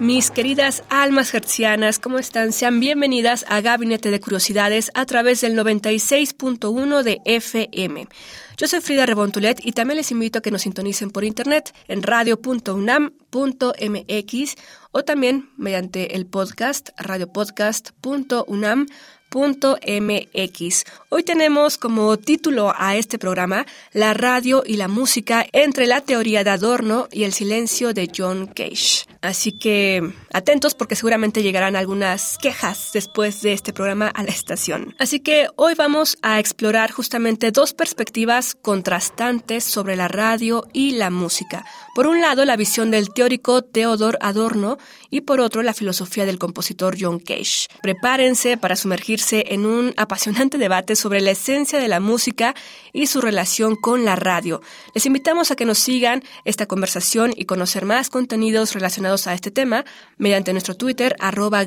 Mis queridas almas hercianas, ¿cómo están? Sean bienvenidas a Gabinete de Curiosidades a través del 96.1 de FM. Yo soy Frida Rebontulet y también les invito a que nos sintonicen por internet en radio.unam.mx o también mediante el podcast radiopodcast.unam.mx mx. Hoy tenemos como título a este programa La radio y la música entre la teoría de Adorno y el silencio de John Cage. Así que atentos porque seguramente llegarán algunas quejas después de este programa a la estación. Así que hoy vamos a explorar justamente dos perspectivas contrastantes sobre la radio y la música. Por un lado, la visión del teórico Theodor Adorno y por otro, la filosofía del compositor John Cage. Prepárense para sumergirse en un apasionante debate sobre la esencia de la música y su relación con la radio. Les invitamos a que nos sigan esta conversación y conocer más contenidos relacionados a este tema mediante nuestro Twitter arroba.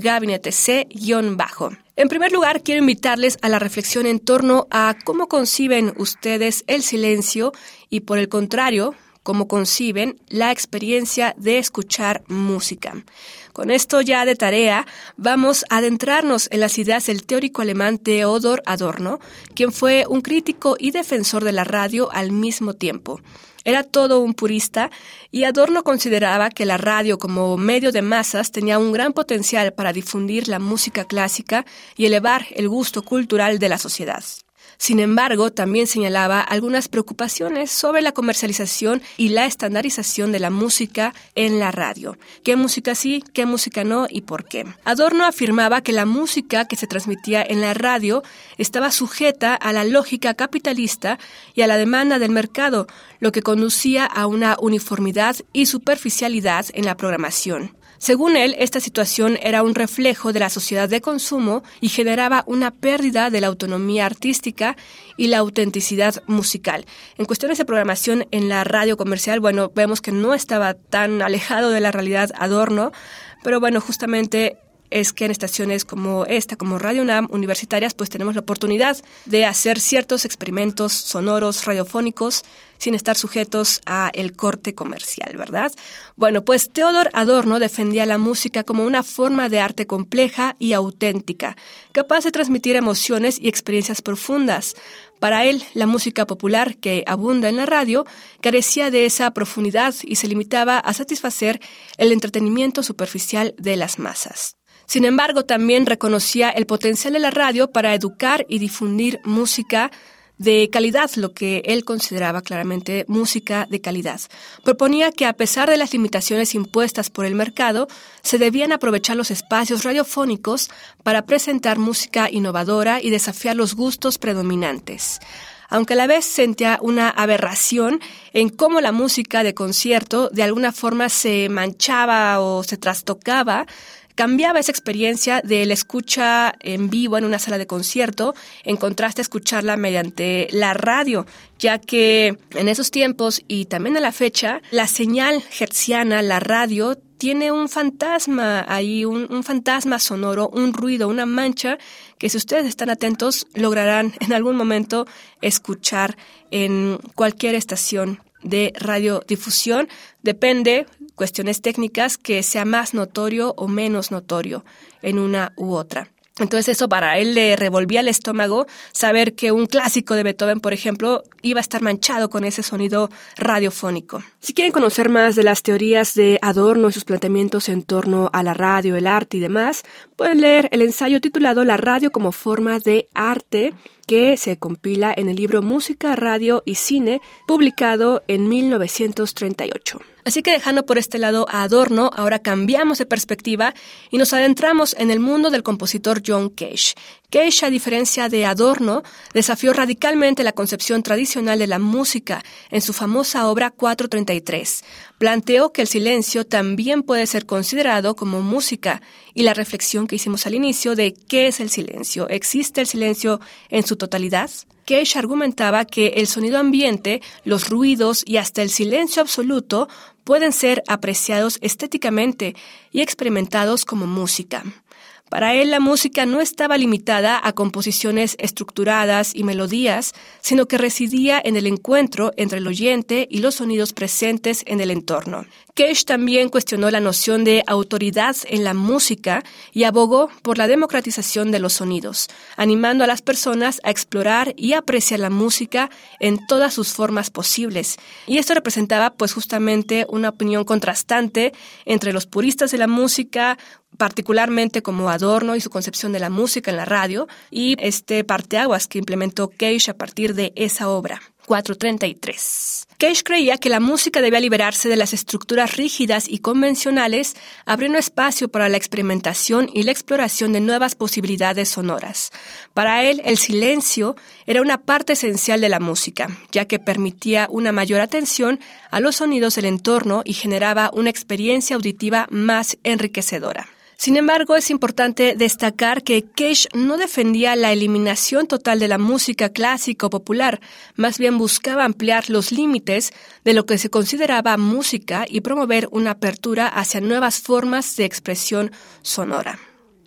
En primer lugar, quiero invitarles a la reflexión en torno a cómo conciben ustedes el silencio y, por el contrario, cómo conciben la experiencia de escuchar música. Con esto ya de tarea, vamos a adentrarnos en las ideas del teórico alemán Theodor Adorno, quien fue un crítico y defensor de la radio al mismo tiempo. Era todo un purista y Adorno consideraba que la radio como medio de masas tenía un gran potencial para difundir la música clásica y elevar el gusto cultural de la sociedad. Sin embargo, también señalaba algunas preocupaciones sobre la comercialización y la estandarización de la música en la radio. ¿Qué música sí, qué música no y por qué? Adorno afirmaba que la música que se transmitía en la radio estaba sujeta a la lógica capitalista y a la demanda del mercado, lo que conducía a una uniformidad y superficialidad en la programación. Según él, esta situación era un reflejo de la sociedad de consumo y generaba una pérdida de la autonomía artística y la autenticidad musical. En cuestiones de programación en la radio comercial, bueno, vemos que no estaba tan alejado de la realidad Adorno, pero bueno, justamente es que en estaciones como esta, como Radio UNAM, universitarias, pues tenemos la oportunidad de hacer ciertos experimentos sonoros, radiofónicos, sin estar sujetos a el corte comercial, ¿verdad? Bueno, pues Theodor Adorno defendía la música como una forma de arte compleja y auténtica, capaz de transmitir emociones y experiencias profundas. Para él, la música popular que abunda en la radio carecía de esa profundidad y se limitaba a satisfacer el entretenimiento superficial de las masas. Sin embargo, también reconocía el potencial de la radio para educar y difundir música de calidad, lo que él consideraba claramente música de calidad. Proponía que a pesar de las limitaciones impuestas por el mercado, se debían aprovechar los espacios radiofónicos para presentar música innovadora y desafiar los gustos predominantes aunque a la vez sentía una aberración en cómo la música de concierto de alguna forma se manchaba o se trastocaba cambiaba esa experiencia de la escucha en vivo en una sala de concierto en contraste a escucharla mediante la radio, ya que en esos tiempos y también a la fecha, la señal hertziana, la radio, tiene un fantasma ahí, un, un, fantasma sonoro, un ruido, una mancha que si ustedes están atentos lograrán en algún momento escuchar en cualquier estación de radiodifusión. Depende, cuestiones técnicas, que sea más notorio o menos notorio en una u otra. Entonces eso para él le revolvía el estómago saber que un clásico de Beethoven, por ejemplo, iba a estar manchado con ese sonido radiofónico. Si quieren conocer más de las teorías de Adorno y sus planteamientos en torno a la radio, el arte y demás, pueden leer el ensayo titulado La radio como forma de arte que se compila en el libro Música, Radio y Cine, publicado en 1938. Así que dejando por este lado a Adorno, ahora cambiamos de perspectiva y nos adentramos en el mundo del compositor John Cage. Cage, a diferencia de Adorno, desafió radicalmente la concepción tradicional de la música en su famosa obra 433. Planteó que el silencio también puede ser considerado como música y la reflexión que hicimos al inicio de qué es el silencio. ¿Existe el silencio en su totalidad? Cage argumentaba que el sonido ambiente, los ruidos y hasta el silencio absoluto pueden ser apreciados estéticamente y experimentados como música. Para él la música no estaba limitada a composiciones estructuradas y melodías, sino que residía en el encuentro entre el oyente y los sonidos presentes en el entorno. Cage también cuestionó la noción de autoridad en la música y abogó por la democratización de los sonidos, animando a las personas a explorar y apreciar la música en todas sus formas posibles. Y esto representaba pues justamente una opinión contrastante entre los puristas de la música, particularmente como Adorno y su concepción de la música en la radio, y este parteaguas que implementó Cage a partir de esa obra. 433. Cage creía que la música debía liberarse de las estructuras rígidas y convencionales, abriendo espacio para la experimentación y la exploración de nuevas posibilidades sonoras. Para él, el silencio era una parte esencial de la música, ya que permitía una mayor atención a los sonidos del entorno y generaba una experiencia auditiva más enriquecedora. Sin embargo, es importante destacar que Cage no defendía la eliminación total de la música clásica o popular, más bien buscaba ampliar los límites de lo que se consideraba música y promover una apertura hacia nuevas formas de expresión sonora.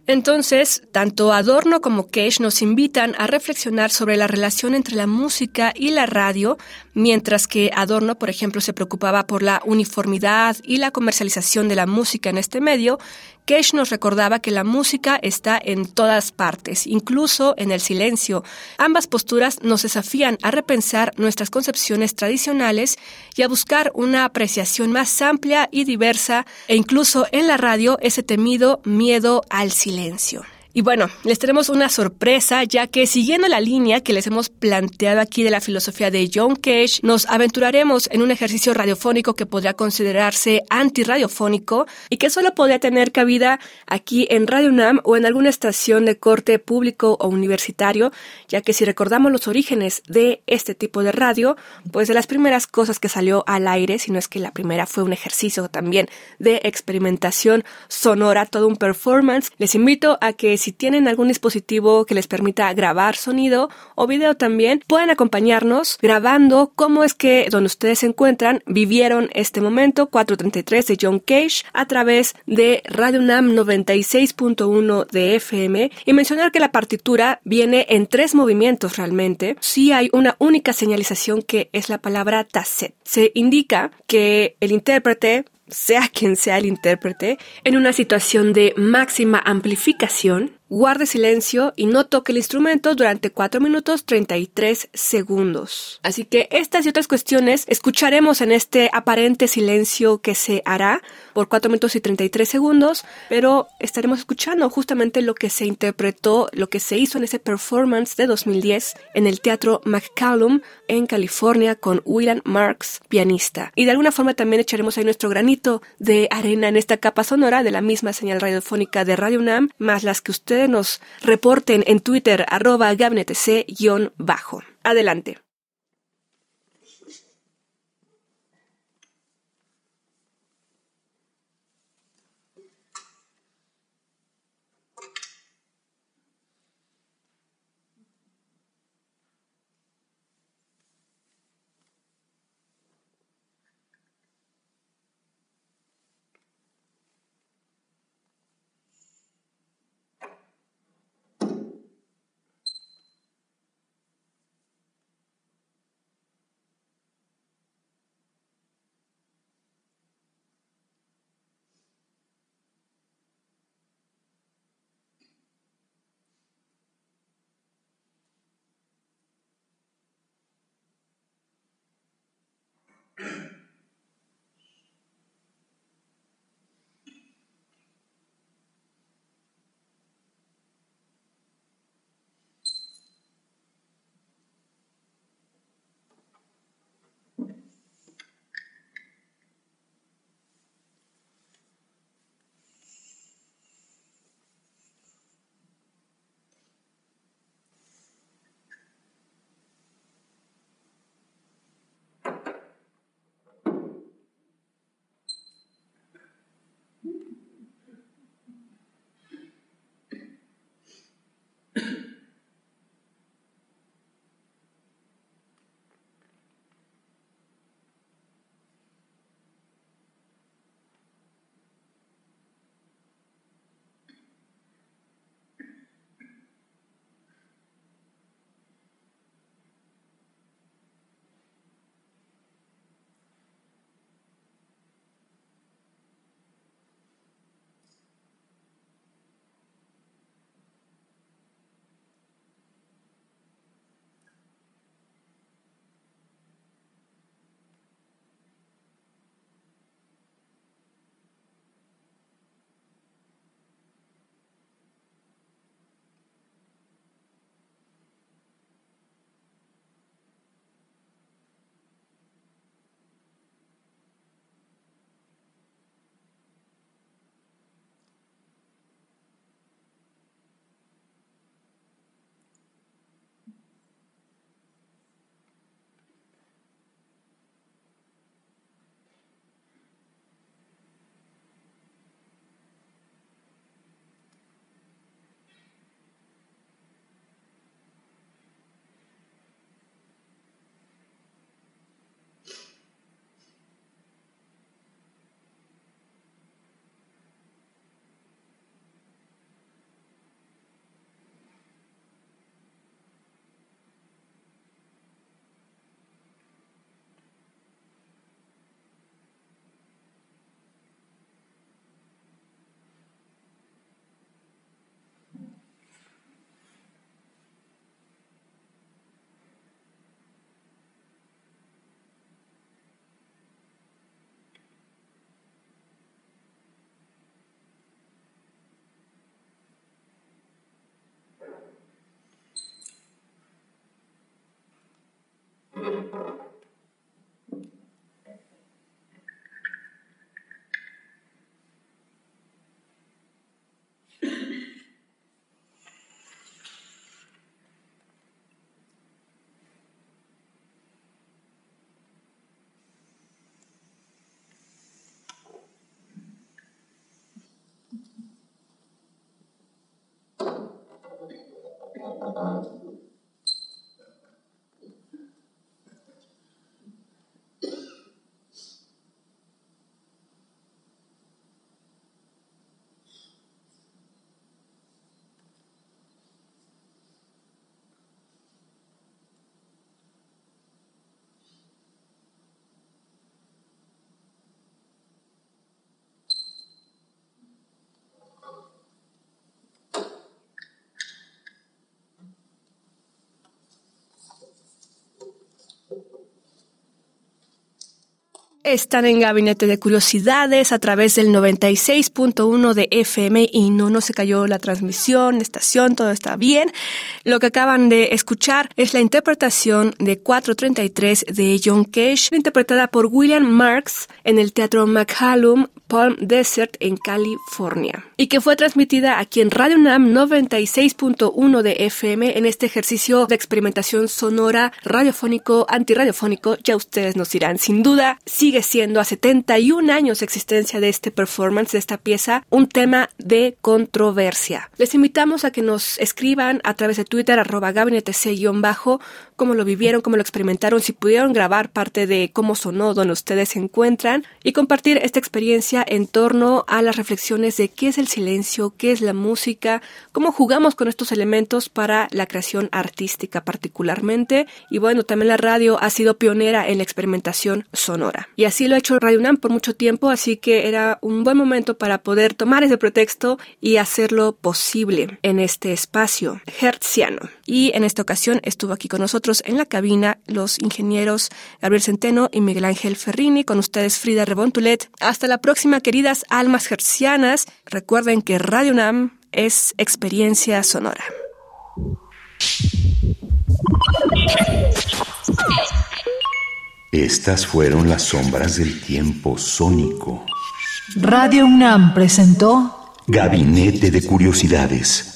Entonces, tanto Adorno como Cage nos invitan a reflexionar sobre la relación entre la música y la radio, mientras que Adorno, por ejemplo, se preocupaba por la uniformidad y la comercialización de la música en este medio, Cage nos recordaba que la música está en todas partes, incluso en el silencio. Ambas posturas nos desafían a repensar nuestras concepciones tradicionales y a buscar una apreciación más amplia y diversa e incluso en la radio ese temido miedo al silencio. Y bueno, les tenemos una sorpresa, ya que siguiendo la línea que les hemos planteado aquí de la filosofía de John Cage, nos aventuraremos en un ejercicio radiofónico que podría considerarse antirradiofónico y que solo podría tener cabida aquí en Radio UNAM o en alguna estación de corte público o universitario, ya que si recordamos los orígenes de este tipo de radio, pues de las primeras cosas que salió al aire, si no es que la primera fue un ejercicio también de experimentación sonora, todo un performance, les invito a que si tienen algún dispositivo que les permita grabar sonido o video también, pueden acompañarnos grabando cómo es que donde ustedes se encuentran vivieron este momento 433 de John Cage a través de Radio Nam 96.1 de FM y mencionar que la partitura viene en tres movimientos realmente. Sí hay una única señalización que es la palabra tacet. Se indica que el intérprete sea quien sea el intérprete, en una situación de máxima amplificación, Guarde silencio y no toque el instrumento durante 4 minutos 33 segundos. Así que estas y otras cuestiones escucharemos en este aparente silencio que se hará por 4 minutos y 33 segundos, pero estaremos escuchando justamente lo que se interpretó, lo que se hizo en ese performance de 2010 en el Teatro McCallum en California con William Marks, pianista. Y de alguna forma también echaremos ahí nuestro granito de arena en esta capa sonora de la misma señal radiofónica de Radio UNAM, más las que usted nos reporten en Twitter arroba gabinetec-bajo. Adelante. uh, Están en Gabinete de Curiosidades a través del 96.1 de FM y no, no se cayó la transmisión, estación, todo está bien. Lo que acaban de escuchar es la interpretación de 433 de John Cage, interpretada por William Marks en el Teatro McCallum Palm Desert en California y que fue transmitida aquí en Radio NAM 96.1 de FM en este ejercicio de experimentación sonora radiofónico, antirradiofónico, ya ustedes nos dirán, sin duda sigue siendo a 71 años de existencia de este performance, de esta pieza, un tema de controversia. Les invitamos a que nos escriban a través de Twitter arroba gabinetec-bajo cómo lo vivieron, cómo lo experimentaron, si pudieron grabar parte de cómo sonó, donde ustedes se encuentran y compartir esta experiencia en torno a las reflexiones de qué es el silencio, qué es la música, cómo jugamos con estos elementos para la creación artística particularmente. Y bueno, también la radio ha sido pionera en la experimentación sonora. Y así lo ha hecho Radio UNAM por mucho tiempo, así que era un buen momento para poder tomar ese pretexto y hacerlo posible en este espacio hertziano. Y en esta ocasión estuvo aquí con nosotros en la cabina los ingenieros Gabriel Centeno y Miguel Ángel Ferrini, con ustedes Frida Rebontulet. Hasta la próxima queridas almas gercianas. Recuerden que Radio Nam es experiencia sonora. Estas fueron las sombras del tiempo sónico. Radio UNAM presentó Gabinete de Curiosidades.